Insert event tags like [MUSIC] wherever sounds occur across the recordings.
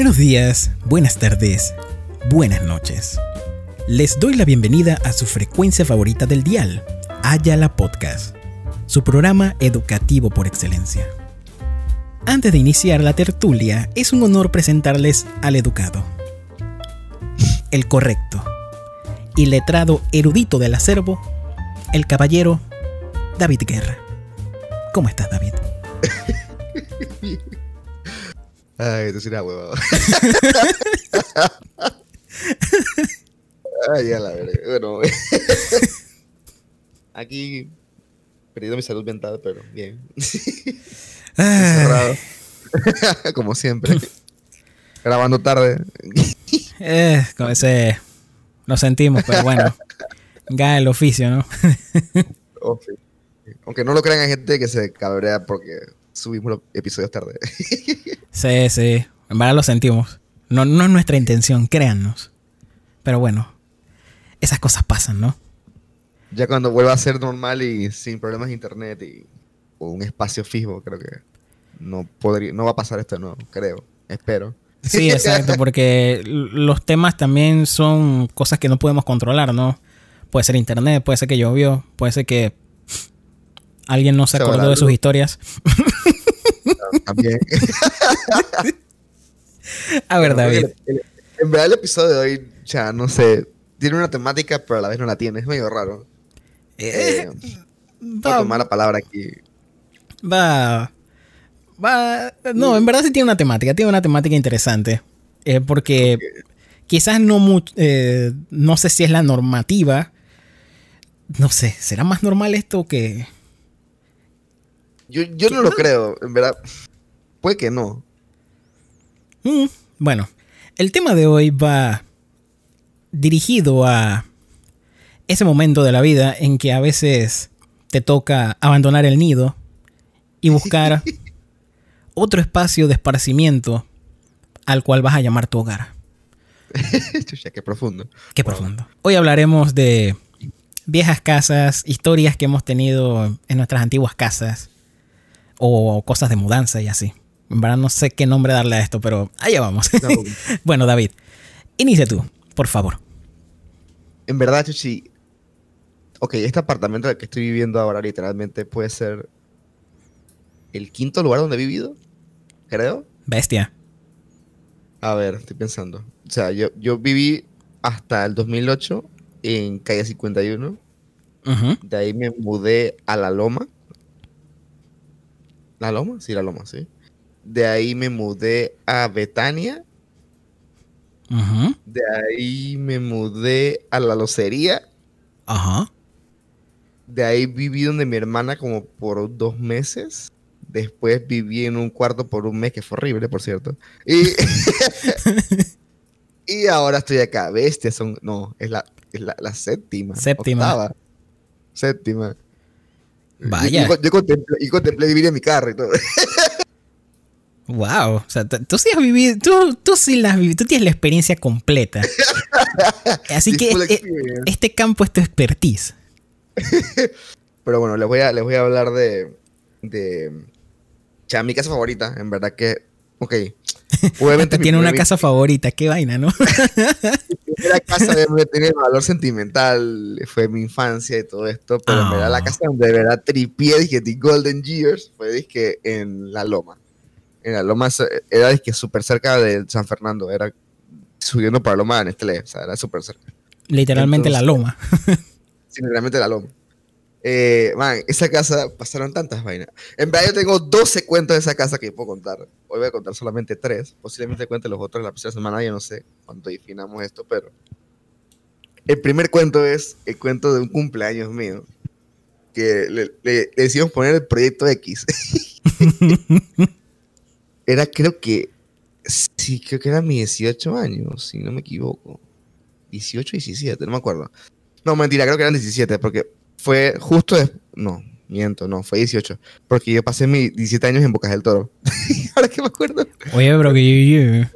Buenos días, buenas tardes, buenas noches. Les doy la bienvenida a su frecuencia favorita del dial, Ayala Podcast, su programa educativo por excelencia. Antes de iniciar la tertulia, es un honor presentarles al educado, el correcto y letrado erudito del acervo, el caballero David Guerra. ¿Cómo estás, David? [LAUGHS] Ay, esto será huevado. [LAUGHS] Ay, ya la veré. Bueno, [LAUGHS] aquí perdiendo mi salud mental, pero bien. Encerrado. [LAUGHS] Como siempre. Grabando tarde. Eh, con ese lo sentimos, pero bueno, gana el oficio, ¿no? Aunque no lo crean, hay gente que se cabrea porque subimos los episodios tarde. [LAUGHS] sí, sí. En verdad lo sentimos. No, no es nuestra intención, créannos. Pero bueno, esas cosas pasan, ¿no? Ya cuando vuelva a ser normal y sin problemas de internet y o un espacio fijo, creo que no podría, no va a pasar esto, no, creo, espero. Sí, [LAUGHS] exacto, porque los temas también son cosas que no podemos controlar, ¿no? Puede ser internet, puede ser que llovió, puede ser que alguien no se, acordó de sus historias. [LAUGHS] También. [LAUGHS] a ver, David. en verdad el episodio de hoy, ya no sé, tiene una temática, pero a la vez no la tiene, es medio raro. Eh, eh va, a tomar la palabra aquí. Va. Va. No, en verdad sí tiene una temática, tiene una temática interesante. Eh, porque quizás no mucho. Eh, no sé si es la normativa. No sé, ¿será más normal esto que.? Yo, yo no lo creo, en verdad. Puede que no. Mm, bueno, el tema de hoy va dirigido a ese momento de la vida en que a veces te toca abandonar el nido y [LAUGHS] buscar otro espacio de esparcimiento al cual vas a llamar tu hogar. [LAUGHS] qué profundo. Qué profundo. Hoy hablaremos de viejas casas, historias que hemos tenido en nuestras antiguas casas o cosas de mudanza y así. En verdad no sé qué nombre darle a esto, pero allá vamos. [LAUGHS] bueno, David, inicia tú, por favor. En verdad, Chuchi, ok, este apartamento en el que estoy viviendo ahora literalmente puede ser el quinto lugar donde he vivido, creo. Bestia. A ver, estoy pensando. O sea, yo, yo viví hasta el 2008 en calle 51. De ahí me mudé a La Loma. ¿La Loma? Sí, La Loma, sí. De ahí me mudé a Betania. De ahí me mudé a la locería. Ajá. De ahí viví donde mi hermana como por dos meses. Después viví en un cuarto por un mes, que fue horrible, por cierto. Y, [LAUGHS] y ahora estoy acá. Bestia, son. No, es la, la, séptima. Séptima. Séptima. Vaya. Yo, contemplé, y contemplé vivir en mi carro y todo. Wow, o sea, tú sí has vivido, tú, tú sí la has vivido, tú tienes la experiencia completa. [LAUGHS] Así que este, este, campo es tu expertise. [LAUGHS] Pero bueno, les voy a, les voy a hablar de, de, o mi casa favorita, en verdad que, ok. [LAUGHS] Obviamente tiene una casa favorita, qué vaina, ¿no? La casa de tiene valor sentimental, fue mi infancia y todo esto, pero en verdad la ah. casa donde de verdad tripié, dije, The Golden Years, fue dije, en La Loma en la Loma, era que súper cerca de San Fernando, era subiendo para Loma de Nestlé, o sea, era súper cerca. Literalmente la Loma. sí, literalmente la Loma. Eh, man, esa casa pasaron tantas vainas. En verdad yo tengo 12 cuentos de esa casa que puedo contar. Hoy voy a contar solamente 3. Posiblemente cuente los otros la próxima semana, yo no sé cuánto definamos esto, pero... El primer cuento es el cuento de un cumpleaños mío. Que le, le decidimos poner el proyecto X. [LAUGHS] era creo que, sí, creo que era mi 18 años, si no me equivoco. 18, 17, no me acuerdo. No, mentira, creo que eran 17, porque fue justo No, miento, no, fue 18. Porque yo pasé mis 17 años en Bocas del Toro. [LAUGHS] Ahora que me acuerdo. Oye, bro, que yo,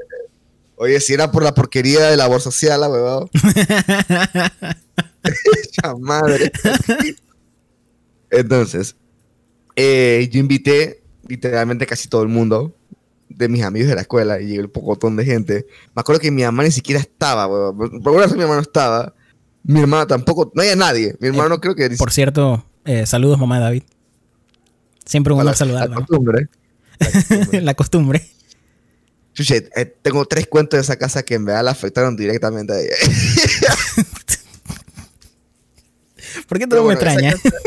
Oye, si era por la porquería de labor social, la huevado. [LAUGHS] madre. Entonces, eh, yo invité literalmente casi todo el mundo de mis amigos de la escuela y llegó un pocotón de gente. Me acuerdo que mi mamá ni siquiera estaba, por una razón mi mamá no estaba. Mi hermana tampoco, no había nadie. Mi hermano creo que... Eh, Por cierto, eh, saludos, mamá de David. Siempre un honor costumbre. La costumbre. [LAUGHS] La costumbre. Eh, tengo tres cuentos de esa casa que en verdad la afectaron directamente a ella. [LAUGHS] ¿Por qué todo me bueno, esa extraña? casa-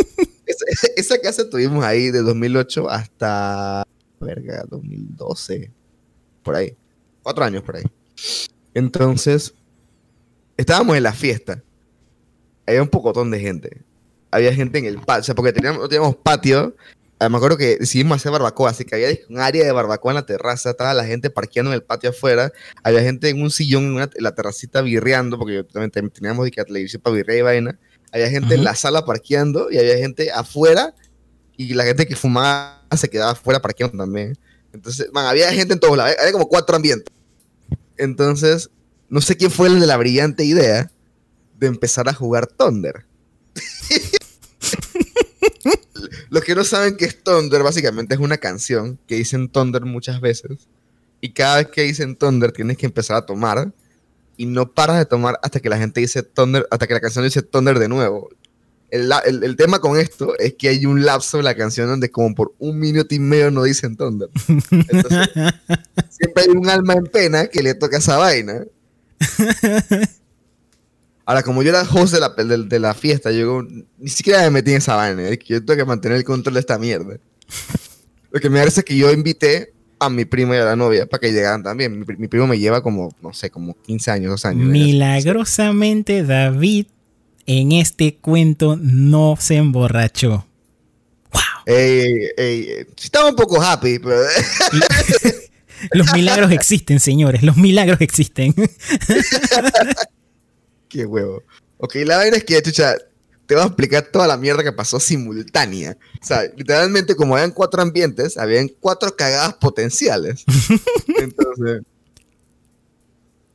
esa, esa casa tuvimos ahí de 2008 hasta, verga, 2012, por ahí. Cuatro años por ahí. Entonces, estábamos en la fiesta. Había un pocotón de gente. Había gente en el patio, o sea, porque teníamos, teníamos patio. Ah, Me acuerdo que decidimos hacer barbacoa, así que había un área de barbacoa en la terraza, estaba la gente parqueando en el patio afuera, había gente en un sillón en, una- en la terracita birreando, porque yo también teníamos que televisión para birrear y vaina. Había gente en Ujú. la sala parqueando y había gente afuera y la gente que fumaba se quedaba afuera parqueando también. Entonces, man, había gente en todos lados, había como cuatro ambientes. Entonces, no sé quién fue el de la brillante idea de empezar a jugar Thunder. [LAUGHS] Los que no saben qué es Thunder, básicamente es una canción que dicen Thunder muchas veces. Y cada vez que dicen Thunder tienes que empezar a tomar. Y no paras de tomar hasta que la gente dice Thunder, hasta que la canción dice Thunder de nuevo. El, la- el- el tema con esto es que hay un lapso de la canción donde como por un minuto y medio no dicen Thunder. Entonces, [LAUGHS] siempre hay un alma en pena que le toca esa vaina. [LAUGHS] Ahora, como yo era host de la, de, de la fiesta, yo ni siquiera me metí en esa vaina. Yo tengo que mantener el control de esta mierda. [LAUGHS] Lo que me parece es que yo invité a mi primo y a la novia para que llegaran también. Mi, mi primo me lleva como, no sé, como 15 años, 2 años. Milagrosamente, David en este cuento no se emborrachó. ¡Wow! Ey, ey, ey. Estaba un poco happy, pero... [LAUGHS] Los milagros existen, señores. Los milagros existen. [LAUGHS] Qué huevo. Ok, la vaina es que, chucha, te voy a explicar toda la mierda que pasó simultánea. O sea, literalmente, como habían cuatro ambientes, habían cuatro cagadas potenciales. [LAUGHS] Entonces,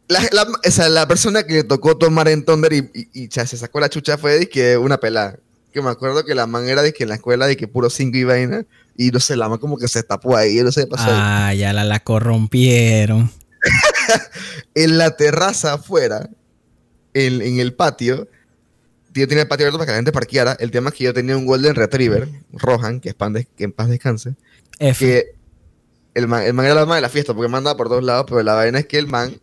la, la, o sea, la persona que le tocó tomar en Thunder y, y, y, cha, se sacó la chucha fue de que una pelada. Que me acuerdo que la man era de que en la escuela de que puro cinco y vaina. Y no sé, la man como que se tapó ahí, no sé qué pasó. ahí. Ah, ya la, la corrompieron. [LAUGHS] en la terraza afuera, en, en el patio, yo tenía el patio abierto para que la gente parqueara. El tema es que yo tenía un Golden Retriever, Rohan, que, es pan de- que en paz descanse, F. que el man, el man era la alma de la fiesta porque mandaba por todos lados, pero la vaina es que el man,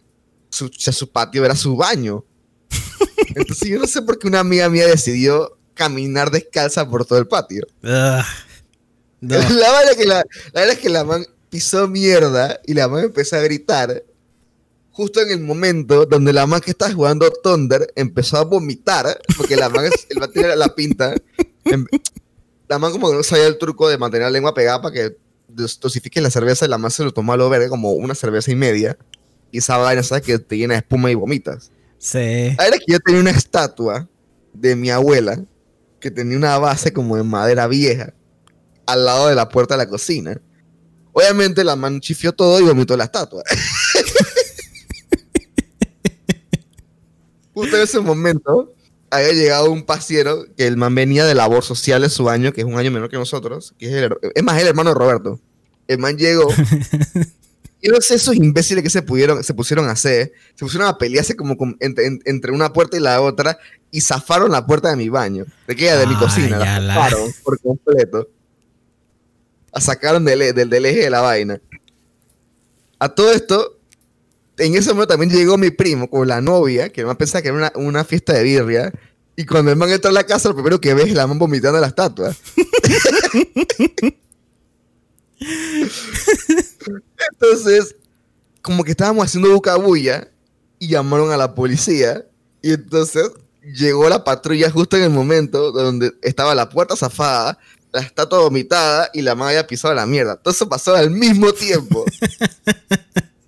su, su patio era su baño. [LAUGHS] Entonces yo no sé por qué una amiga mía decidió caminar descalza por todo el patio. No. [LAUGHS] La vaina es que la, la verdad es que la man pisó mierda y la man empezó a gritar justo en el momento donde la man que estaba jugando Thunder empezó a vomitar porque la man, es- el tenía la pinta. em- La man como que no sabía el truco de mantener la lengua pegada para que dos- dosifique la cerveza y la man se lo tomó a lo verga como una cerveza y media. Y esa vaina, ¿sabes? Que te llena de espuma y vomitas. Sí. Es que yo tenía una estatua de mi abuela que tenía una base como de madera vieja al lado de la puerta de la cocina. Obviamente la man chifió todo y vomitó la estatua. [LAUGHS] Justo en ese momento había llegado un pasiero que el man venía de labor social de su año, que es un año menor que nosotros, que es, el, es más el hermano de Roberto. El man llegó [LAUGHS] y no sé esos imbéciles que se, pudieron, se pusieron a hacer, se pusieron a pelearse como con- entre, en- entre una puerta y la otra y zafaron la puerta de mi baño, de que de mi Ah, cocina, la la- zafaron [LAUGHS] por completo. La sacaron del, del, del eje de la vaina. A todo esto, en ese momento también llegó mi primo con la novia, que man pensaba que era una, una fiesta de birria, y cuando el man entra a la casa, lo primero que ve es la man vomitando en la estatua. [LAUGHS] Entonces, como que estábamos haciendo bucabulla y llamaron a la policía. Y entonces llegó la patrulla justo en el momento donde estaba la puerta zafada, la estatua vomitada y la man había pisado la mierda. Todo eso pasó al mismo tiempo. [LAUGHS]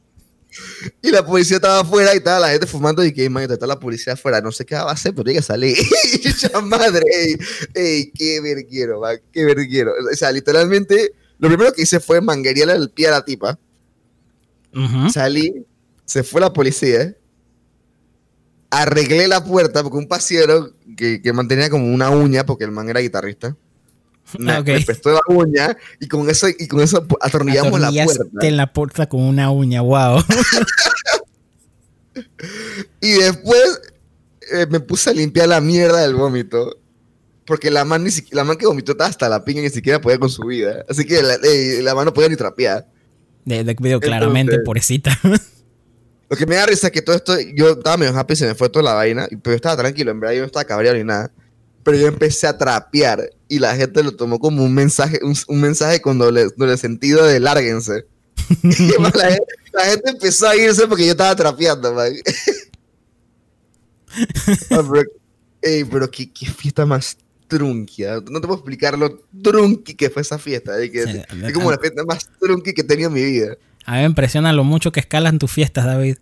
[LAUGHS] y la policía estaba afuera y estaba la gente fumando y que, man, está la policía afuera. No sé qué va a hacer, pero tiene que salir. [LAUGHS] y yo, "Ya, madre, ey, ey, qué verguero, man, qué verguero. O sea, literalmente, lo primero que hice fue manguerearle el pie a la tipa. Salí, se fue la policía, arreglé la puerta porque un pasiero que, que mantenía como una uña, porque el man era guitarrista, Me, Ok. me prestó la uña y con eso, y con eso atornillamos la puerta. en la puerta con una uña, wow. [LAUGHS] Y después eh, me puse a limpiar la mierda del vómito. Porque la man, ni siqui- la man que vomitó hasta la pinga y ni siquiera podía con su vida. Así que la, eh, la man no podía ni trapear. De, de video claramente, Entonces- pobrecita. [LAUGHS] Lo que me da risa es que todo esto, yo estaba medio happy, se me fue toda la vaina, pero yo estaba tranquilo, en verdad yo no estaba cabreado ni nada. Pero yo empecé a trapear y la gente lo tomó como un mensaje, un, un mensaje con doble, doble sentido de lárguense. [LAUGHS] Y, man, la, gente, la gente empezó a irse porque yo estaba trapeando, man. [LAUGHS] Ah, pero, ey, pero qué, qué fiesta más trunquia. No te puedo explicar lo trunqui que fue esa fiesta. eh, que- Sí, es como la fiesta más trunqui que he tenido en mi vida. A mí me impresiona lo mucho que escalan tus fiestas, David.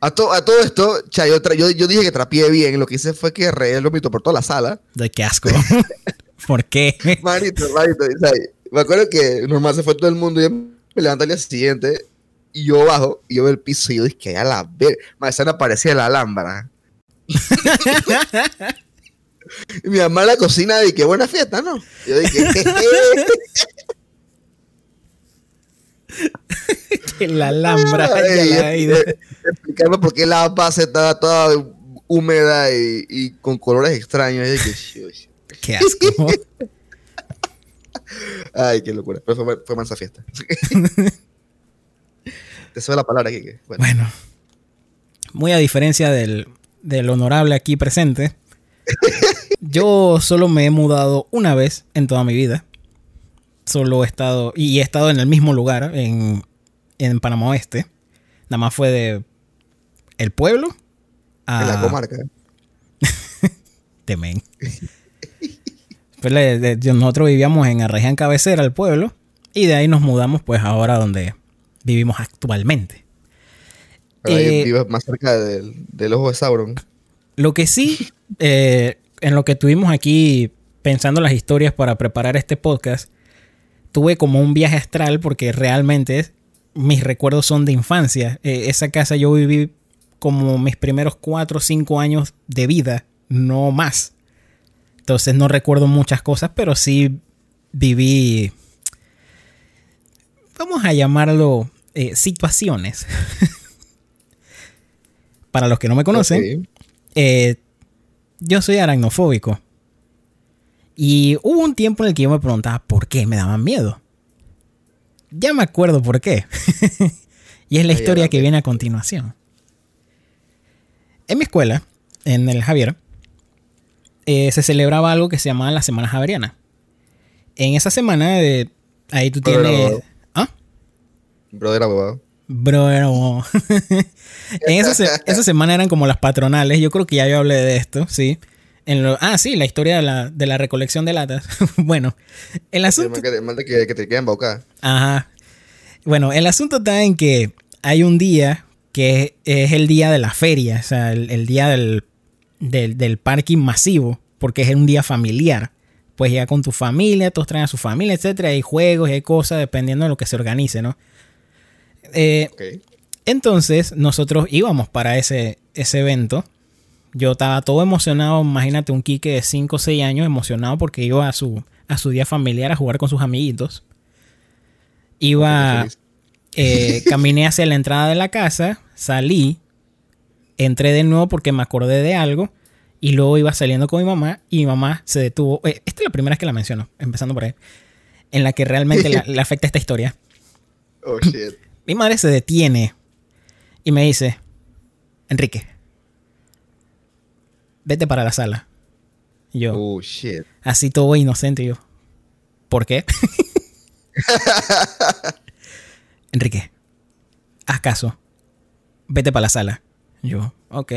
A, to- a todo esto, cha, yo, yo, yo dije que trapié bien. Lo que hice fue que regué el vómito por toda la sala. De qué asco. [LAUGHS] ¿Por qué? Manito, manito. o sea, me acuerdo que normal se fue todo el mundo. Y yo me levanté al día siguiente. Y yo bajo. Y yo veo el piso. Y yo dije que a la ver. Más esa no parecía la Alhambra. [LAUGHS] y mi mamá en la cocina. Y qué buena fiesta, ¿no? Yo dije. [LAUGHS] la Alhambra. La eh, explicarme por qué la base estaba toda húmeda y, y con colores extraños. Y dije. Qué asco. [LAUGHS] Ay, qué locura. Pero fue, fue mansa fiesta. [LAUGHS] Te sube la palabra, Kike. Bueno, Bueno, muy a diferencia del, del honorable aquí presente, [LAUGHS] yo solo me he mudado una vez en toda mi vida. Solo he estado, y he estado en el mismo lugar, en, en Panamá Oeste. Nada más fue de el pueblo a en la comarca. Temen. Pues le- de- de- nosotros vivíamos en Arreján Cabecera, el pueblo, y de ahí nos mudamos pues ahora donde vivimos actualmente. Pero ahí Eh, vives más cerca del, del ojo de Sauron. Lo que sí, [LAUGHS] eh, en lo que estuvimos aquí pensando las historias para preparar este podcast, tuve como un viaje astral porque realmente mis recuerdos son de infancia. Eh, esa casa yo viví como mis primeros cuatro o cinco años de vida, no más. Entonces no recuerdo muchas cosas, pero sí viví, vamos a llamarlo, eh, situaciones. [LAUGHS] Para los que no me conocen, eh, yo soy aracnofóbico. Y hubo un tiempo en el que yo me preguntaba por qué me daban miedo. Ya me acuerdo por qué. [LAUGHS] y es la historia que viene a continuación. En mi escuela, en el Javier, eh, se celebraba algo que se llamaba la Semana Javeriana. En esa semana, de, ahí tú Brother, tienes... abogado. ¿Ah? Brother abogado. Bro. [LAUGHS] en esa, se- esa semana eran como las patronales. Yo creo que ya yo hablé de esto, sí. En lo- ah, sí, la historia de la, de la recolección de latas. [LAUGHS] bueno, el asunto. que, mal de que, que te queden embaucada. Ajá. Bueno, el asunto está en que hay un día que es el día de la feria, o sea, el, el día del, del, del parking masivo, porque es un día familiar. Pues ya con tu familia, todos traen a su familia, etcétera, hay juegos y hay cosas dependiendo de lo que se organice, ¿no? Eh, entonces, nosotros íbamos para ese, ese evento. Yo estaba todo emocionado, imagínate un Kike de 5 o 6 años emocionado porque iba a su, a su día familiar a jugar con sus amiguitos. Iba, eh, caminé hacia la entrada de la casa, salí, entré de nuevo porque me acordé de algo y luego iba saliendo con mi mamá y mi mamá se detuvo. eh, esta es la primera vez que la menciono, empezando por ahí, en la que realmente le afecta esta historia. [LAUGHS] Oh, shit. Mi madre se detiene y me dice, Enrique, vete para la sala. Y yo, Oh, shit. así todo inocente, y yo, ¿por qué? [LAUGHS] [LAUGHS] Enrique, haz caso, vete para la sala. Yo, ok.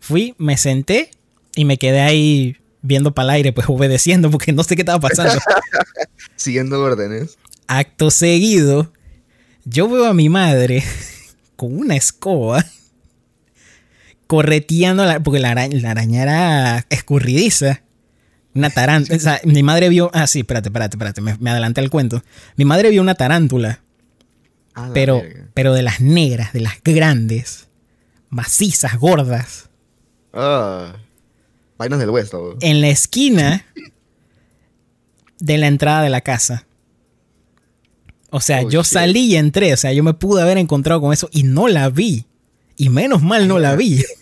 Fui, me senté y me quedé ahí viendo para el aire, pues [LAUGHS] obedeciendo porque no sé qué estaba pasando. [LAUGHS] Siguiendo órdenes. Acto seguido, yo veo a mi madre [LAUGHS] con una escoba correteando, la, porque la araña, la araña era escurridiza. Una tarántula. O sea, mi madre vio. Ah, sí, espérate, espérate, espérate. Me, me adelanté al cuento. Mi madre vio una tarántula, pero, verga. pero de las negras, de las grandes, macizas, gordas. Ah. Vainas del oh. En la esquina de la entrada de la casa. O sea, Oh, yo shit. salí y entré. O sea, yo me pude haber encontrado con eso y no la vi. Y menos mal no la vi. [LAUGHS]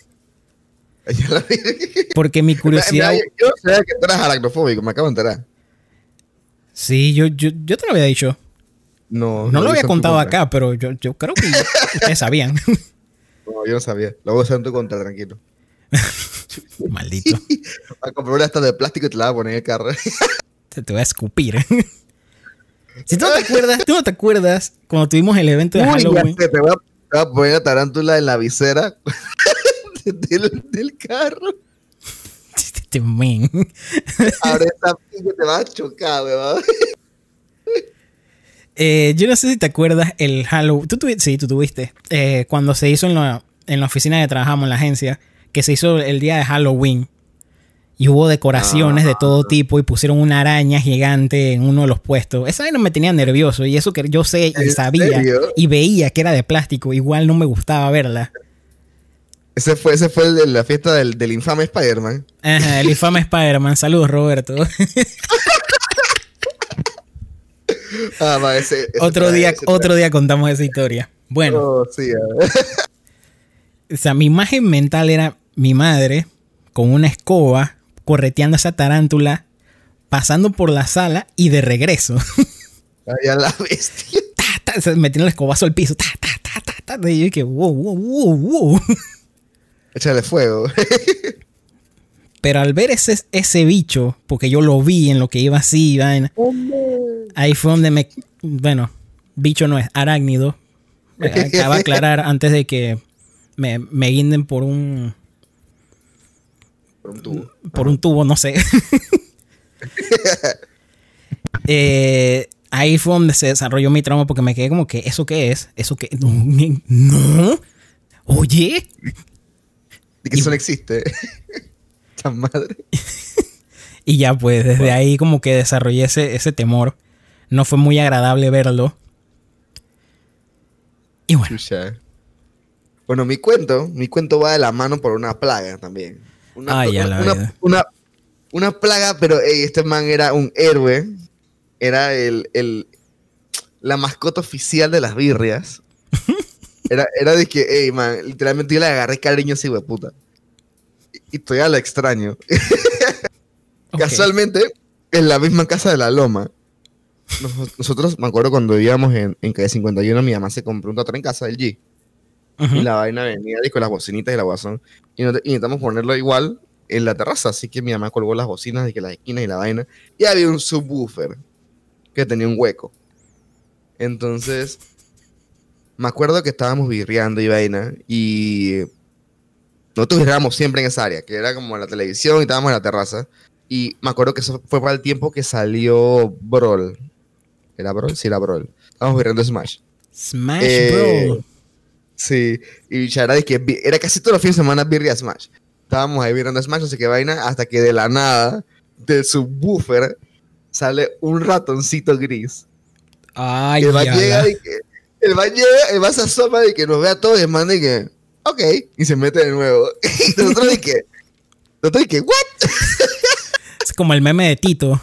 Ya la vi. Porque mi [LAUGHS] curiosidad. Mira, Yo no sabía que tú eras aracnofóbico, me acabo de enterar. Sí, yo, yo, yo te lo había dicho. No, No lo había contado acá, pero yo, yo creo que [LAUGHS] ustedes sabían. No, yo no sabía. Lo voy a hacer en tu contra, tranquilo. [LAUGHS] Maldito. [LAUGHS] A comprar una esta de plástico y te la voy a poner en el carro. Te, te voy a escupir. si tú no te acuerdas, tú no te acuerdas cuando tuvimos el evento de Halloween. te, voy a, te voy a poner la tarántula en la visera [LAUGHS] del, del carro. Este men. Ahora esa pinche te va a chocar, weón. Eh, yo no sé si te acuerdas el Halloween. Tú tuviste, sí, tú tuviste. Eh, cuando se hizo en la, en la oficina que trabajamos, en la agencia, que se hizo el día de Halloween. Y hubo decoraciones de todo tipo y pusieron una araña gigante en uno de los puestos. Esa vaina me tenía nervioso y eso que yo sé y ¿En sabía serio? y veía que era de plástico. Igual no me gustaba verla. Ese fue, ese fue el de la fiesta del, del infame Spider-Man. Ajá, el [LAUGHS] infame Spider-Man. Saludos, Roberto. Ah, va, ese, ese otro día, ese otro día contamos esa historia. Bueno. Oh, sí, a ver. [LAUGHS] O sea, mi imagen mental era mi madre con una escoba correteando esa tarántula, pasando por la sala y de regreso. [LAUGHS] A la bestia. Ta, ta, se metiendo el escobazo al piso. Ta, ta, ta, ta, ta. Y yo dije, wow, wow, wow, wow. [LAUGHS] Échale fuego. [LAUGHS] Pero al ver ese, ese bicho, porque yo lo vi en lo que iba así, vaina, ahí fue donde me. Bueno, bicho no es, arácnido. Acaba de aclarar antes de que me, me guinden por un, Por un tubo. por un tubo, no sé. [LAUGHS] [LAUGHS] Eh, ahí fue donde se desarrolló mi trauma porque me quedé como que, ¿eso qué es? ¿Eso qué? No. no. Oye. Y que eso no existe. [LAUGHS] Esta madre. Y ya pues desde ahí como que desarrollé ese, ese temor. No fue muy agradable verlo. Y bueno, Chucha. Bueno, mi cuento, mi cuento va de la mano por una plaga también. Una, Ay, a una, vida. una, una plaga, pero este man era un héroe. Era el, el- la mascota oficial de las birrias. [LAUGHS] Era, era de que, ey, man, literalmente yo le agarré cariño así, de puta. Y, y todavía lo extraño. [LAUGHS] Casualmente, en la misma casa de la Loma. nos- Nosotros, me acuerdo cuando vivíamos en, en calle 51, mi mamá se compró un teatro en casa del G. Y la vaina venía y con las bocinitas y la guasón. Y, no- y intentamos ponerlo igual en la terraza. Así que mi mamá colgó las bocinas de que las esquinas y la vaina. Y había un subwoofer que tenía un hueco. Entonces, me acuerdo que estábamos birreando y vaina. Y nosotros birreábamos siempre en esa área, que era como la televisión y estábamos en la terraza. Y me acuerdo que eso fue para el tiempo que salió Brawl. ¿Era Brawl? Sí, era Brawl. Estábamos birreando Smash. Smash Eh, Bro. Sí, y de que era casi todos los fines de semana birria Smash. Estábamos ahí viendo Smash, no sé qué vaina, hasta que de la nada, del subwoofer, sale un ratoncito gris. Ay, el ya llega y que, el man llega, el man se asoma y que nos ve a todos y el man de que, ok, y se mete de nuevo. [LAUGHS] y nosotros de que, nosotros de que, what? Es como el meme de Tito.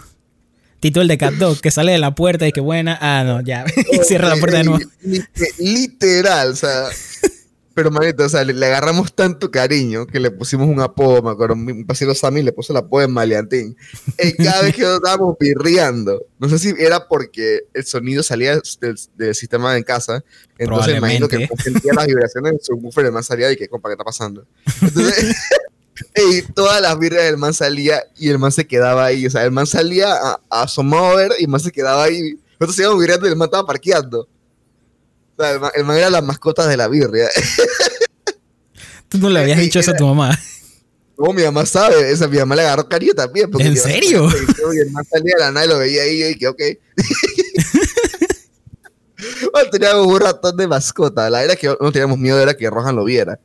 Tito el de Cat Dog, que sale de la puerta y que buena. Ah, no, ya. [LAUGHS] y cierra la puerta de nuevo. Li- li- Literal, o sea. Pero, manito, o sea, le, le agarramos tanto cariño que le pusimos un apodo, me acuerdo. Mi pasero Sammy le puso el apodo de Maleantín. Y cada vez que nos estábamos birriando, no sé si era porque el sonido salía del, del sistema en casa. Entonces, imagino que sentía las vibraciones del subwoofer, man salía y que, compa, ¿qué está pasando? Entonces. [LAUGHS] Y todas las birras del man salía y el man se quedaba ahí. O sea, el man salía a, a asomado a ver y el man se quedaba ahí. Nosotros íbamos birreando y el man estaba parqueando. O sea, el man, el man era la mascota de la birria. Tú no le habías dicho eso a tu mamá. No, mi mamá sabe. Esa, mi mamá le agarró cariño también. porque ¿En serio? Y el man salía de la nada y lo veía ahí y yo dije, ok. [LAUGHS] Bueno, teníamos un ratón de mascota. La era que no teníamos miedo era que Rohan lo viera.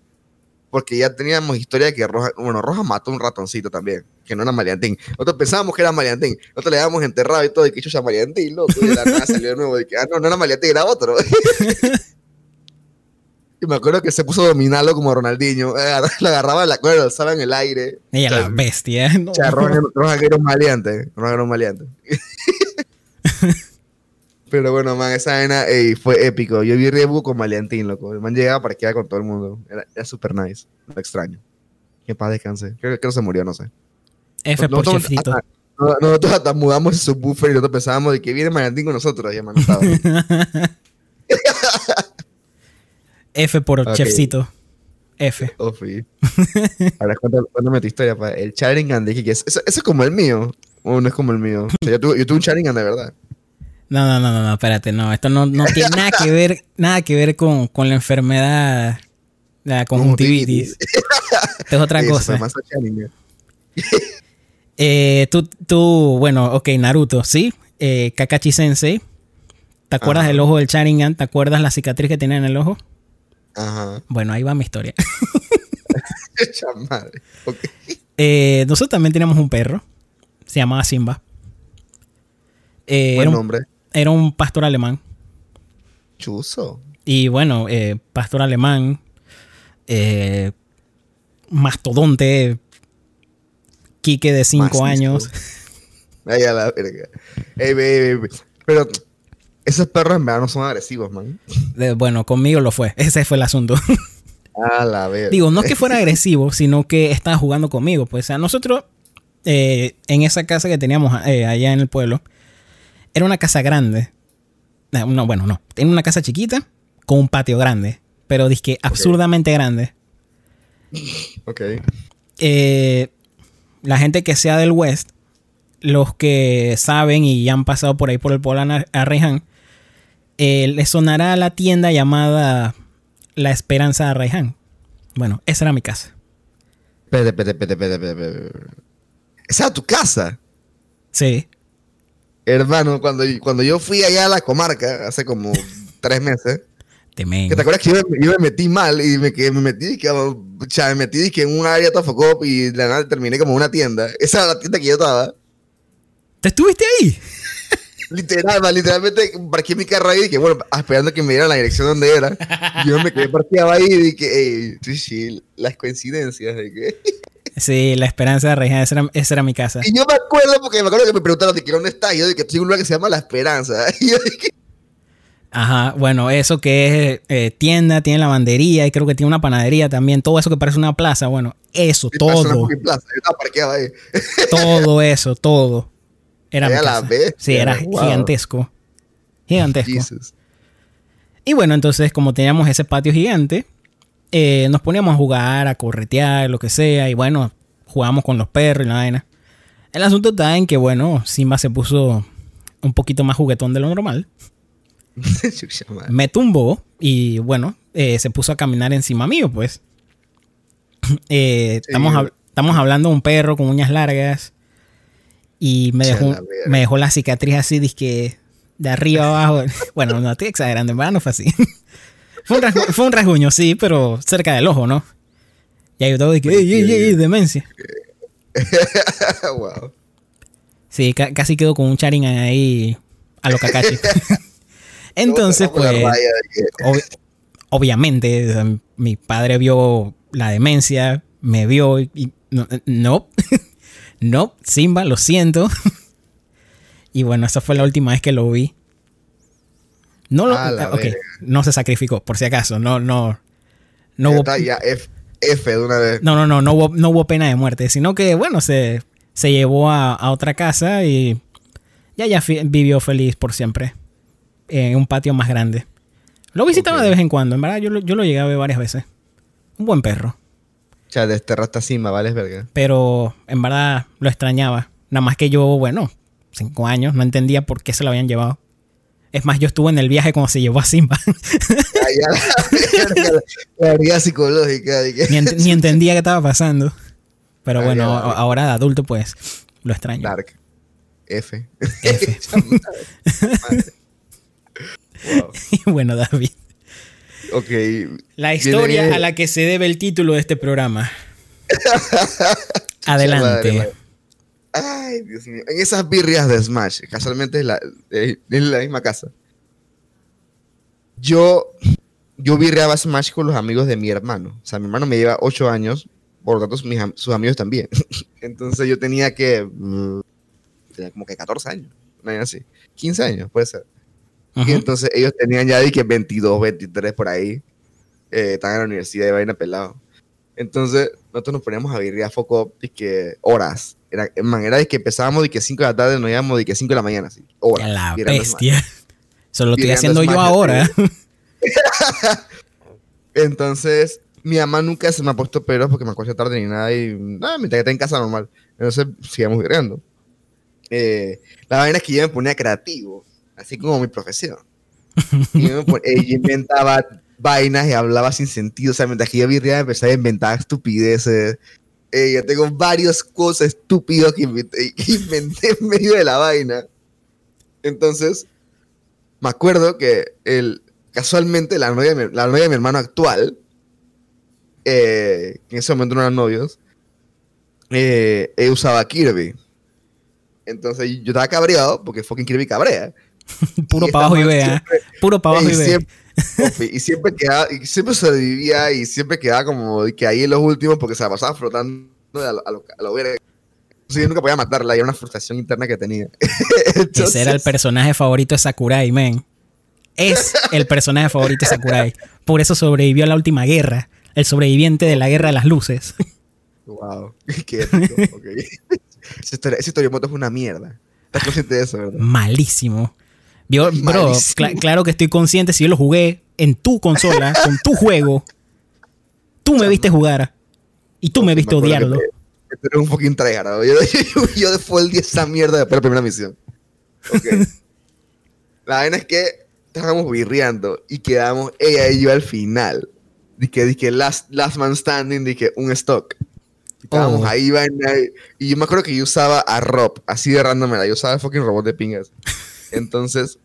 Porque ya teníamos historia de que Rohan, bueno, Rohan mató un ratoncito también, que no era Mariantín. Nosotros pensábamos que era Mariantín. Nosotros le habíamos enterrado y todo, y que chucha Mariantín, loco. Y de la nada salió de nuevo, de que, ah, no, no era Mariantín, era otro. [LAUGHS] y me acuerdo que se puso a dominarlo como Ronaldinho. Eh, Lo agarraba de la cuerda, lo alzaba en el aire. Ella O sea, la bestia. No. O sea, Rohan era un maleante. Rohan era un maleante. [LAUGHS] Pero bueno, man, esa vaina ey, fue épico. Yo vi Rebu con Maliantín, loco. El man llegaba para quedar con todo el mundo. Era, era súper nice. Lo extraño. Que paz descanse. Creo, que se murió, no sé. F por Nosotros- chefcito. ah, no- Nosotros hasta mudamos su buffer y nosotros pensábamos de que viene Maliantín con nosotros. Y man no. [LAUGHS] F por Ok. chefcito. F. Sí. [LAUGHS] Ahora cuéntame, tu historia, pa. El Sharingan de Kiki. ¿Eso, eso es como el mío? ¿O no es como el mío? O sea, yo, tuve, yo tuve un Sharingan de verdad. No, no, no, no, no, espérate, no. Esto no, no tiene nada que ver, nada que ver con, con la enfermedad, la conjuntivitis. Esto es otra Eso cosa. más. [LAUGHS] Eh, tú, tú, bueno, ok, Naruto, ¿sí? Eh, Kakashi Sensei. ¿Te acuerdas Ajá. del ojo del Sharingan? ¿Te acuerdas la cicatriz que tenía en el ojo? Ajá. Bueno, ahí va mi historia. [LAUGHS] Echa madre. Ok. Eh, nosotros también teníamos un perro. Se llamaba Simba. Eh, Buen era, un, nombre. Era un pastor alemán. Chuzo. Y bueno, eh, pastor alemán. eh, mastodonte. Quique de 5 Macizo. años. [LAUGHS] Ay, a la verga. Ey. Pero esos perros en verdad no son agresivos, man. Eh, bueno, conmigo lo fue. Ese fue el asunto. A la verga. Digo, no es que fuera agresivo, sino que estaba jugando conmigo. Pues, o sea, nosotros, eh, en esa casa que teníamos eh, allá en el pueblo, era una casa grande. Eh, No, bueno, no. Tenía una casa chiquita con un patio grande, pero dizque absurdamente grande. Ok. Eh, la gente que sea del West, los que saben y ya han pasado por ahí por el a Arraiján, eh, les sonará la tienda llamada La Esperanza de Arraiján. Bueno, esa era mi casa. Espérate, espérate, espérate. Esa era tu casa. Sí. Hermano, cuando, cuando yo fui allá a la comarca, hace como tres meses, [LAUGHS] te acuerdas que yo me, yo me metí mal y me, que me metí, que, o sea, me metí que en un área Tofocop y de la nada terminé como una tienda. Esa era la tienda que yo estaba. ¿Te estuviste ahí? [LAUGHS] Literal, man, literalmente parqué mi carro ahí y dije, bueno, esperando que me dieran la dirección donde era. [LAUGHS] Yo me quedé parqueado ahí y dije, hey, sí, sí, las coincidencias de que... Sí, La Esperanza de Arraiján, esa era, esa era mi casa. Y yo me acuerdo porque me acuerdo que me preguntaron de que dónde está. Y yo dije que estoy en un lugar que se llama La Esperanza. [LAUGHS] Y yo dije, Ajá, bueno, eso que es eh, tienda, tiene lavandería y creo que tiene una panadería también. Todo eso que parece una plaza, bueno, eso, "¿Qué pasa en la todo, plaza?". Yo ahí. [LAUGHS] todo eso, todo. Era mi la bestia, Sí, era wow. gigantesco. Gigantesco. Jesus. Y bueno, entonces como teníamos ese patio gigante, eh, nos poníamos a jugar, a corretear, lo que sea, y bueno, jugábamos con los perros y la vaina. El asunto está en que, bueno, Simba se puso un poquito más juguetón de lo normal. [LAUGHS] Me tumbó y bueno, eh, se puso a caminar encima mío, pues. Eh, Sí. estamos, hab- estamos hablando de un perro con uñas largas y me dejó, me dejó la cicatriz así, dizque de arriba abajo. [LAUGHS] Bueno, no estoy exagerando, en verdad no fue así. Fue, un rasgu- fue un rasguño, sí, pero cerca del ojo, ¿no? Y ahí todo de que, ey, ey, ey, demencia. [LAUGHS] wow. Sí, ca- casi quedó con un charing ahí a lo Kakashi. [LAUGHS] [LAUGHS] Entonces, pues, Ob- obviamente, o sea, mi padre vio la demencia, me vio y, y no, no, no, Simba, lo siento. y bueno, esa fue la última vez que lo vi. No lo, verga. no se sacrificó, por si acaso, no, no, no Ya hubo, está, ya F, F de una vez. no, no, no, no hubo, no hubo pena de muerte, sino que bueno, se, se llevó a, a otra casa y ya, ya vivió feliz por siempre en un patio más grande. Lo visitaba de vez en cuando, en verdad, yo lo, yo lo llegué a ver varias veces. Un buen perro, O sea, desterraste a Simba, ¿vale? Es verga. pero en verdad lo extrañaba. Nada más que yo, bueno, cinco años, no entendía por qué se lo habían llevado. Es más, yo estuve en el viaje cuando se llevó a Simba. [LAUGHS] Ya, la, la, psicológica. que- ni, ent- ni entendía qué estaba pasando. Pero bueno, ya, ahora de adulto, pues, lo extraño. Dark. F. F. [LAUGHS] Madre. Wow. Y [LAUGHS] bueno, David. Ok. La historia Viene- a la que se debe el título de este programa. Adelante. Ay, Dios mío. En esas birrias de Smash, casualmente es la, es la misma casa. Yo, yo birreaba Smash con los amigos de mi hermano. O sea, mi hermano me lleva 8 años, por lo tanto mis am- sus amigos también. [LAUGHS] Entonces yo tenía que... mm, tenía como que 14 años. así. 15 años, puede ser. Ujú. Y entonces ellos tenían ya de que 22, 23 por ahí. Eh, estaban en la universidad de vaina pelado. Entonces nosotros nos poníamos a a foco y que horas. Era, man, era de que empezábamos de que 5 de la tarde, nos íbamos de que 5 de la mañana, así. Horas. La bestia. Eso lo estoy haciendo yo ahora. [LAUGHS] Entonces, mi mamá nunca se me ha puesto peros porque me acuesto tarde ni nada y nada, mientras que esté en casa normal. Entonces, sigamos viviendo. Eh, la vaina es que yo me ponía creativo, así como mi profesión. Y [LAUGHS] yo, eh, yo inventaba vainas y hablaba sin sentido. O sea, mientras que yo vivía, empezaba a inventar estupideces. Eh, yo tengo varias cosas estúpidas que inventé, que inventé en medio de la vaina. Entonces, me acuerdo que el, casualmente la novia, de mi, la novia de mi hermano actual, eh, que en ese momento no eran novios, eh, usaba Kirby. Entonces yo estaba cabreado porque fucking Kirby cabrea. [LAUGHS] Puro para abajo y vea. Puro para abajo y vea. y siempre quedaba, y siempre sobrevivía y siempre quedaba como que ahí en los últimos porque se la pasaba flotando a lo, a lo, a lo verga. Entonces yo nunca podía matarla y era una frustración interna que tenía. [LAUGHS] Ese era el personaje favorito de Sakurai, man. Es el personaje favorito de Sakurai. Por eso sobrevivió a la última guerra. El sobreviviente de la guerra de las luces. Wow, [LAUGHS] qué épico. ok. Esa historia, esa historia de moto es una mierda. Estás consciente de eso, ¿verdad? Malísimo. Vio- bro, cla- claro que estoy consciente. Si yo lo jugué en tu consola, [LAUGHS] con tu juego, tú me viste jugar. Y tú me viste que odiarlo. eres un fucking tryhard. ¿no? [LAUGHS] Yo, yo, yo defaulté esa mierda después de la primera misión. Ok. [LAUGHS] la vaina es que estábamos birreando y quedamos ella y yo al final. Dije, dije, last, last man standing, dije, un stock. Estábamos Oh. ahí, vaina, y yo me acuerdo que yo usaba a Rob, así de random era, yo usaba el fucking robot de pingas. Entonces,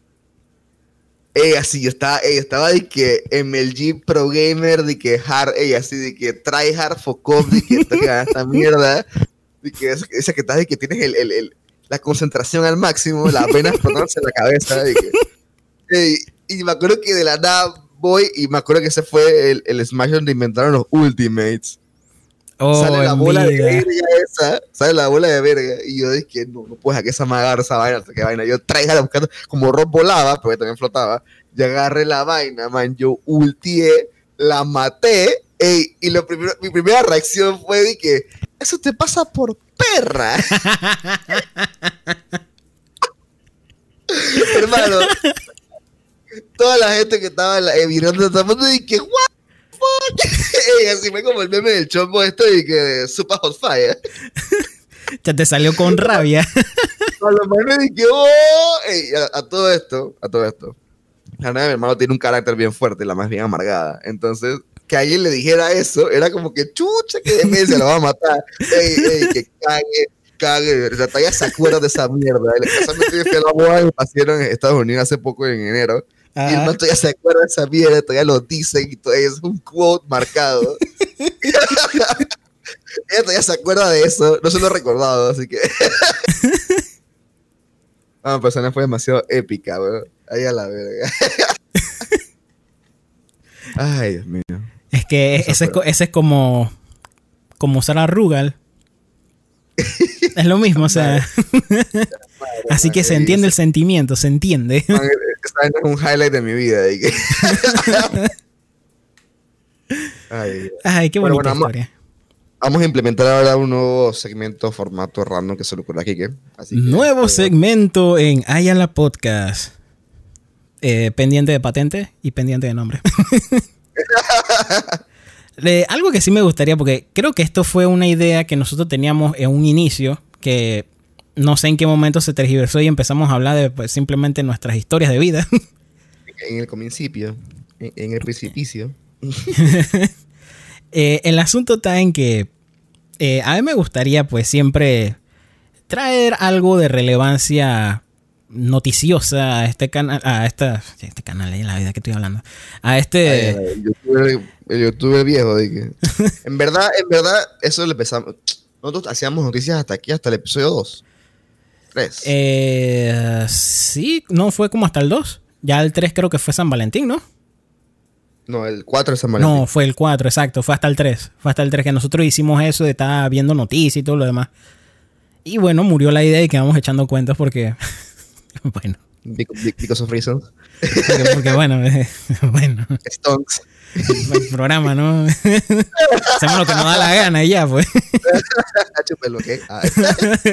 ella sí, yo estaba, ella estaba de que MLG Pro Gamer, de que hard, ella así, de que try hard focus, de que esta, esta mierda, de que esa, que estás, de que tienes el, el- la concentración al máximo, las venas explotándose en la cabeza, de y me acuerdo que de la nada voy, y me acuerdo que ese fue el, el Smash donde inventaron los Ultimates Oh, sale la bola de verga esa, sale la bola de verga, y yo dije, no, no puedes que esa me agarre esa vaina, qué vaina, yo traiga buscando, como Rob volaba, porque también flotaba, yo agarré la vaina, man, yo ultié, la maté, ey, y lo primero, mi primera reacción fue de que, eso te pasa por perra. [LAUGHS] [LAUGHS] Hermano, toda la gente que estaba en la, eh, mirando esta foto, dije, what fuck? Ey, así fue como el meme del chombo esto y que Super Hot Fire. [LAUGHS] Ya te salió con rabia. [LAUGHS] A los manes dije, oh, Ey, a, a todo esto, a todo esto. La novia de mi hermano tiene un carácter bien fuerte, la más bien amargada. Entonces, que alguien le dijera eso, era como que chucha, que demencia, lo va a matar. Ey, ey, que cague, cague. Sea, todavía se acuerda de esa mierda. Casualmente yo fui a la boda y pasieron en Estados Unidos hace poco en enero. Y el man todavía se acuerda de esa mierda, todavía lo dicen y todavía es un quote marcado. [LAUGHS] Ella todavía se acuerda de eso, no se lo he recordado, así que. [LAUGHS] Ah, persona fue demasiado épica, weón. Ahí a la verga. [LAUGHS] Ay, Dios mío. es que Eso ese es, ese es como, como usar a Rugal. es lo mismo, o sea. Así que se entiende el sentimiento, se entiende. [LAUGHS] Man, es un highlight de mi vida. que- [LAUGHS] Ay, Ay, qué bonita bueno, historia. vamos a implementar ahora un nuevo segmento, formato random que se le ocurre aquí. ¿qué? Así que, Nuevo eh, segmento en Ayala Podcast. Eh, pendiente de patente y pendiente de nombre. [LAUGHS] De algo que sí me gustaría, porque creo que esto fue una idea que nosotros teníamos en un inicio, que no sé en qué momento se tergiversó y empezamos a hablar de pues, simplemente nuestras historias de vida. [LAUGHS] En el principio, en, el precipicio. [LAUGHS] Eh, el asunto está en que eh, a mí me gustaría pues siempre traer algo de relevancia noticiosa a este canal, a esta, este canal, eh, la vida que estoy hablando, a este... Ay, ay, el youtuber viejo. [LAUGHS] en verdad, en verdad, eso le empezamos. Nosotros hacíamos noticias hasta aquí, hasta el episodio 2. 3. eh, sí, no fue como hasta el 2. Ya el 3 creo que fue San Valentín, ¿no? no, el 4 es San Valentín. No, fue el 4, exacto. Fue hasta el 3. Fue hasta el 3 que nosotros hicimos eso de estar viendo noticias y todo lo demás. Y bueno, murió la idea y quedamos echando cuentas porque [LAUGHS] bueno. Bec- Because of reasons. Porque, porque, bueno, [LAUGHS] bueno, Stonks. el programa, ¿no? [LAUGHS] Hacemos lo que nos da la gana y ya, pues. Chúpelo, ¿qué?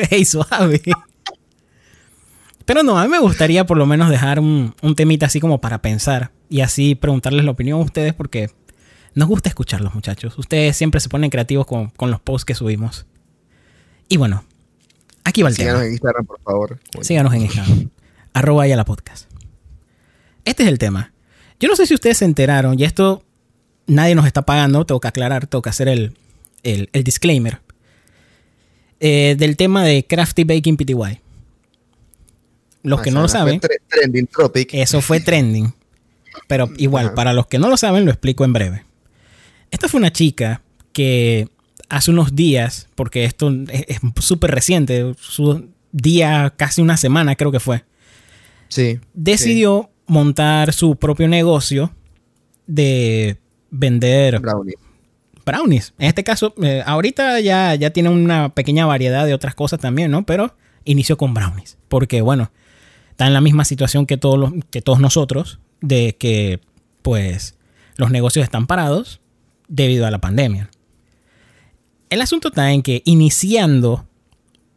Ey, suave. Pero no, a mí me gustaría por lo menos dejar un, un temita así como para pensar y así preguntarles la opinión a ustedes porque nos gusta escucharlos, muchachos. Ustedes siempre se ponen creativos con, con los posts que subimos. Y bueno, aquí va el tema. Síganos en Instagram, por favor. Síganos en Instagram. [LAUGHS] arroba ya la podcast. Este es el tema. Yo no sé si ustedes se enteraron, y esto nadie nos está pagando, tengo que aclarar, tengo que hacer el, el- el disclaimer. eh, del tema de Crafty Baking PTY. Los que no lo saben, fue tre- Trending Tropic. eso fue trending. Pero [LAUGHS] igual, Ajá. para los que no lo saben, lo explico en breve. Esta fue una chica que hace unos días, porque esto es súper reciente, su día, casi una semana creo que fue, Sí. decidió montar su propio negocio de vender sí, Brownie. brownies. En este caso, eh, ahorita ya, ya tiene una pequeña variedad de otras cosas también, ¿no? Pero inició con brownies. Porque, bueno, está en la misma situación que todos, los- que todos nosotros, de que, pues, los negocios están parados debido a la pandemia. El asunto está en que iniciando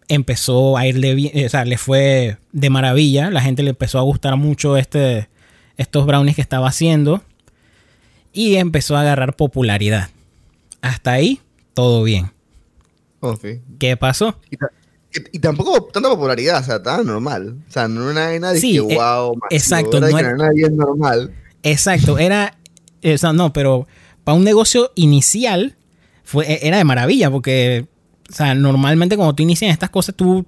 empezó a irle bien, eh, o sea, le fue de maravilla. La gente le empezó a gustar mucho este, estos brownies que estaba haciendo y empezó a agarrar popularidad. Hasta ahí, todo bien. ¿Qué pasó? Y, ta- y- y tampoco tanta popularidad, o sea, estaba normal. O sea, no era nadie Sí, que eh, wow, masivo, exacto, no era- nadie normal. Exacto, era. eh, o sea, no, pero para un negocio inicial fue, e, era de maravilla, porque, o sea, normalmente cuando tú inicias estas cosas, tú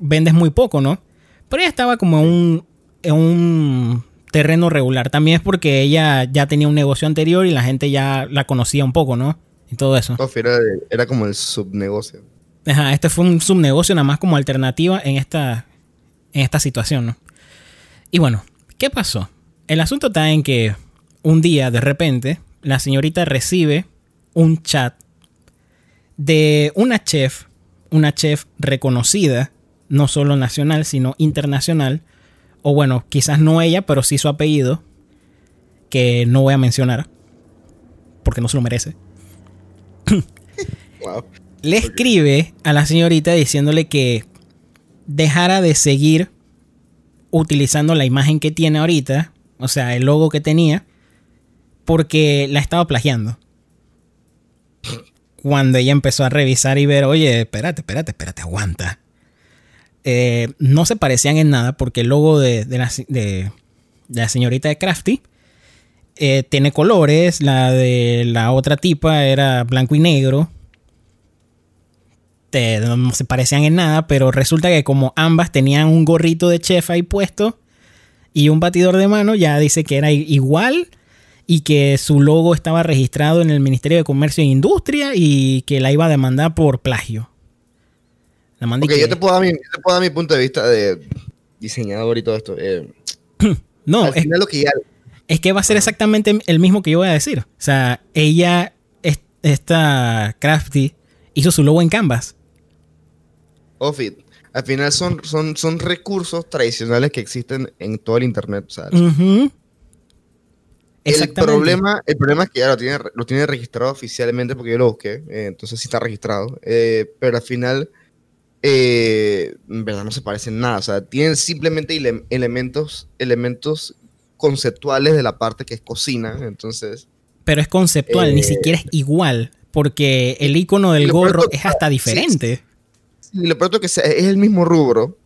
vendes muy poco, ¿no? Pero ella estaba como en un, en un terreno regular. También es porque ella ya tenía un negocio anterior y la gente ya la conocía un poco, ¿no? Y todo eso. Era, era como el subnegocio. Ajá, este fue un subnegocio nada más como alternativa en esta, en esta situación, ¿no? Y bueno, ¿qué pasó? El asunto está en que un día, de repente, la señorita recibe un chat de una chef, una chef reconocida, no solo nacional, sino internacional, o bueno, quizás no ella, pero sí su apellido, que no voy a mencionar, porque no se lo merece [LAUGHS] Wow. Le escribe a la señorita diciéndole que dejara de seguir utilizando la imagen que tiene ahorita, o sea, el logo que tenía, porque la estaba plagiando. Cuando ella empezó a revisar y ver, oye, espérate, espérate, espérate, aguanta. Eh, no se parecían en nada porque el logo de, de la, de- de la señorita de Crafty eh, tiene colores, la de la otra tipa era blanco y negro, te- no se parecían en nada, pero resulta que como ambas tenían un gorrito de chef ahí puesto y un batidor de mano, ya dice que era igual y que su logo estaba registrado en el Ministerio de Comercio e Industria y que la iba a demandar por plagio. La que- yo te, puedo dar mi, yo te puedo dar mi punto de vista de diseñador y todo esto. Eh, [CLEARS THROAT] No, es, final lo que ya... es que va a ser exactamente el mismo que yo voy a decir. O sea, ella, es- esta Crafty, hizo su logo en Canvas. Al final son, son, son recursos tradicionales que existen en todo el internet. Ujú. el, problema, el problema es que ya lo tiene, lo tiene registrado oficialmente porque yo lo busqué, eh, entonces sí está registrado. eh, pero al final, eh, en verdad no se parecen nada. O sea, tienen simplemente ele- elementos, elementos conceptuales de la parte que es cocina. Entonces, Pero es conceptual, ni siquiera es igual. Porque el icono del gorro es hasta diferente. Y lo es que sea- es el mismo rubro,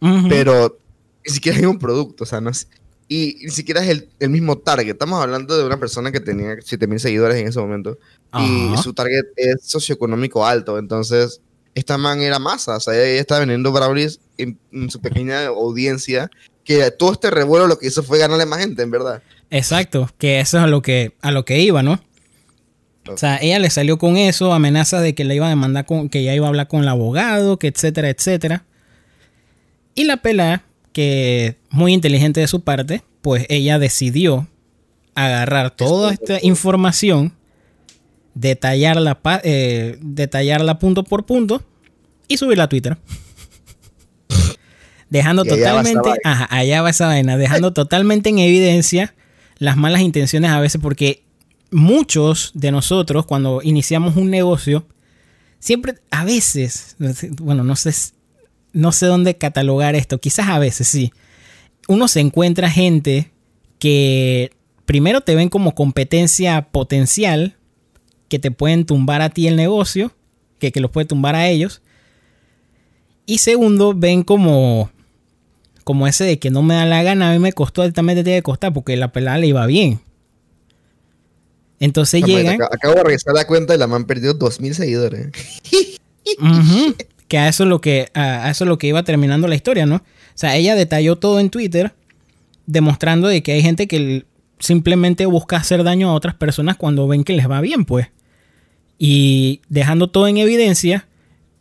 Ujú. pero ni siquiera hay un producto, o sea, no es- y ni siquiera es el, el mismo target. Estamos hablando de una persona que tenía 7000 seguidores en ese momento y Ajá. su target es socioeconómico alto, entonces esta man era masa, o sea, ella estaba vendiendo brownies en, en su pequeña audiencia, que todo este revuelo lo que hizo fue ganarle más gente, en verdad. Exacto, que eso es a lo que, a lo que iba, ¿no? O sea, ella le salió con eso, amenaza de que le iba a demandar con, que ya iba a hablar con el abogado, que etcétera, etcétera. Y la pela, que muy inteligente de su parte, pues ella decidió agarrar toda esta información, detallarla, eh, detallarla punto por punto y subirla a Twitter. [LAUGHS] Dejando allá totalmente, ajá, allá va esa vaina, dejando totalmente en evidencia las malas intenciones a veces porque muchos de nosotros cuando iniciamos un negocio, siempre, a veces, bueno, no sé, no sé dónde catalogar esto, quizás a veces sí, uno se encuentra gente que primero te ven como competencia potencial, que te pueden tumbar a ti el negocio, que, que los puede tumbar a ellos. Y segundo, ven como, como ese de que no me da la gana, a mí me costó, a él también te tiene que costar, porque la pelada le iba bien. Entonces Chamo, llegan, ac- Acabo de revisar la cuenta y la man perdió 2.000 seguidores. [LAUGHS] Que a eso es lo que a, a eso es lo que iba terminando la historia, ¿no? O sea, ella detalló todo en Twitter demostrando de que hay gente que simplemente busca hacer daño a otras personas cuando ven que les va bien, pues. Y dejando todo en evidencia,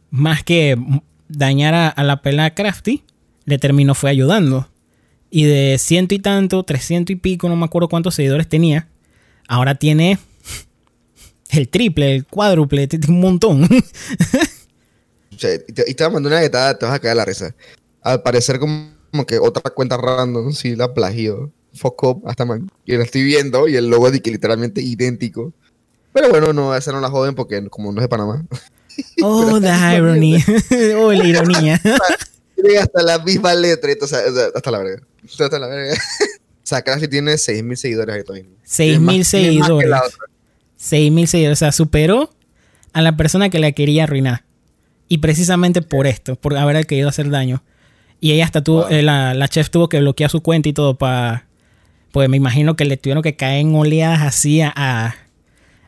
más que dañar a, a la pelada Crafty, le terminó fue ayudando. Y de ciento y tanto, trescientos y pico, no me acuerdo cuántos seguidores tenía, ahora tiene el triple, el cuádruple, un montón. [LAUGHS] Y, te, y te voy a mandar una que te, va- te vas a caer la risa. Al parecer como, como que otra cuenta random, sí, la plagio. Fuck up, hasta man. Y la estoy viendo y el logo de que literalmente idéntico. Pero bueno, no, esa no la joden porque como no es de Panamá. [LAUGHS] Oh, the irony. [LAUGHS] oh, la ironía. Tiene hasta la misma letra, entonces, o sea, hasta la verga. Hasta la verga. O sea, Crafty tiene 6.000 seguidores ahí todavía. 6.000 Tiene más- tiene más que la seguidores. otra. 6.000 seguidores. O sea, superó a la persona que la quería arruinar. Y precisamente por esto, por haber querido hacer daño. Y ella hasta tuvo, Wow. eh, la, la chef tuvo que bloquear su cuenta y todo para... Pues me imagino que le tuvieron que caer en oleadas así a, a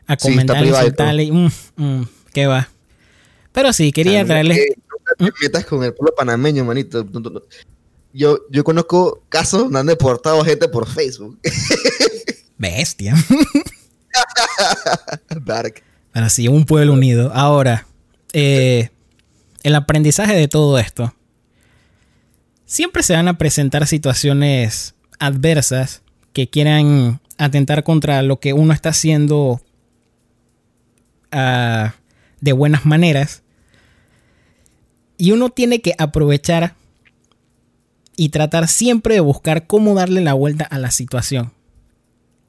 está comentar, privado y insultarle. Mm, mm, ¿Qué va? Pero sí, quería traerles... que nunca te metas con el pueblo panameño, manito. No, no, no. Yo, yo conozco casos donde han deportado gente por Facebook. [LAUGHS] Bestia. [LAUGHS] Dark. Pero sí, un pueblo unido. Ahora, eh, el aprendizaje de todo esto. Siempre se van a presentar situaciones adversas que quieran atentar contra lo que uno está haciendo ah, de buenas maneras. Y uno tiene que aprovechar y tratar siempre de buscar cómo darle la vuelta a la situación.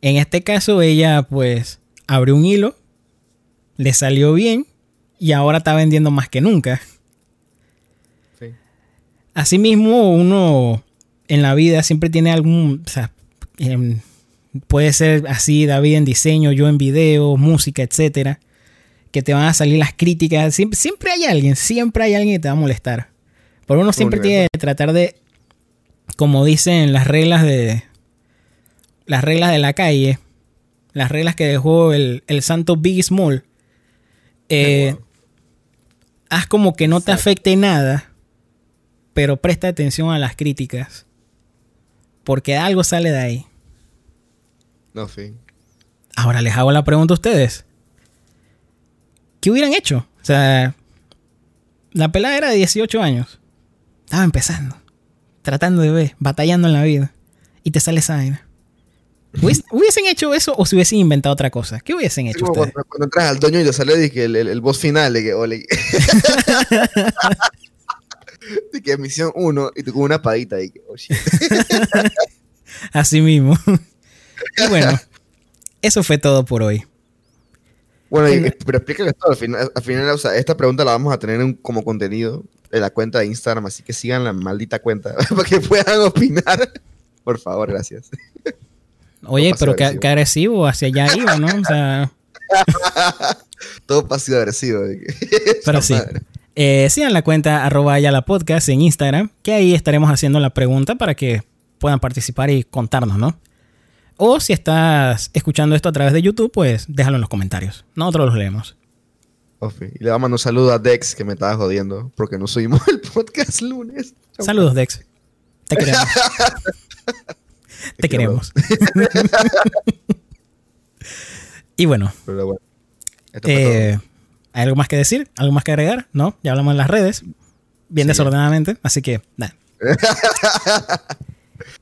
En este caso, ella pues abrió un hilo le salió bien y ahora está vendiendo más que nunca. Sí. Asimismo, uno en la vida siempre tiene algún, o sea, em, puede ser así, David en diseño, yo en video, música, etcétera, que te van a salir las críticas. Siempre, siempre hay alguien, siempre hay alguien que te va a molestar. Pero uno siempre tiene que tratar de, como dicen las reglas de, las reglas de la calle, las reglas que dejó el, el santo Big Small. eh, haz como que no te afecte nada, pero presta atención a las críticas. Porque algo sale de ahí. No. Ahora les hago la pregunta a ustedes. ¿Qué hubieran hecho? O sea, la pelada era de 18 años. Estaba empezando. Tratando de ver, batallando en la vida. Y te sale esa vaina. ¿Hubies- [LAUGHS] ¿Hubiesen hecho eso o se hubiesen inventado otra cosa? ¿Qué hubiesen Es hecho ustedes? cuando, cuando entras al doño y te sale que el, el, el boss final de que, ole, [LAUGHS] [LAUGHS] de que misión 1 y tú con una padita y que, oh, shit. Así mismo. y bueno, eso fue todo por hoy. Bueno, y- pero explícale esto al final, al final, o sea, esta pregunta la vamos a tener en- como contenido en la cuenta de Instagram, así que sigan la maldita cuenta [LAUGHS] para que puedan opinar. Por favor, gracias. Oye, pero qué, agresivo. qué agresivo, hacia allá iba, ¿no? O sea, [LAUGHS] Todo pasivo agresivo. de [LAUGHS] Pero sí. eh, sigan la cuenta arroba ya la podcast en Instagram, que ahí estaremos haciendo la pregunta para que puedan participar y contarnos, ¿no? O si estás escuchando esto a través de YouTube, pues déjalo en los comentarios. Nosotros los leemos. Ofi. Y le mandar un saludo a Dex que me estaba jodiendo porque no subimos [LAUGHS] el podcast lunes. Saludos, Dex. Te [LAUGHS] queremos. Te queremos. [LAUGHS] y bueno, Pero bueno. Eh, ¿hay algo más que decir? ¿Algo más que agregar? ¿No? Ya hablamos en las redes. Bien Sí. desordenadamente. Así que, nada.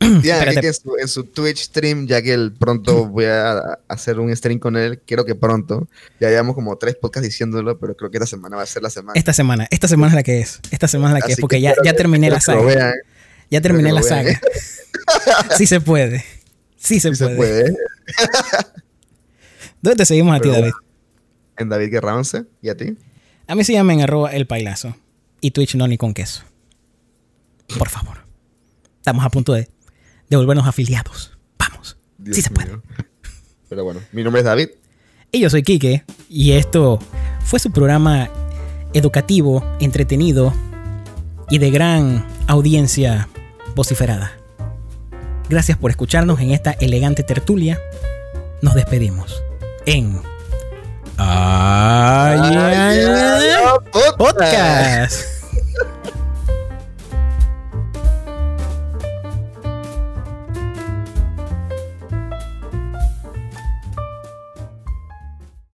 [CLEARS THROAT] aquí espérate. que en su, en su Twitch stream, ya que el pronto [CLEARS THROAT] voy a hacer un stream con él, quiero que pronto. Ya llevamos como tres podcasts diciéndolo, pero creo que esta semana va a ser la semana. Esta semana, esta semana es la que es. Esta semana es la que es, porque ya, ya terminé la saga. vean. Ya terminé la saga. [LAUGHS] Sí se puede. Sí se Sí puede. se puede. ¿Dónde te seguimos a ti, David? En David Guerra 11. ¿Y a ti? A mí se llaman arroba el pailazo. Y Twitch no ni con queso. Por favor. Estamos a punto de, de volvernos afiliados. Vamos. Dios sí se puede. mío. Pero bueno, mi nombre es David. Y yo soy Quique. Y esto fue su programa educativo, entretenido y de gran audiencia vociferada. Gracias por escucharnos en esta elegante tertulia. Nos despedimos en... Ay, ay, ay, Podcast. Podcast.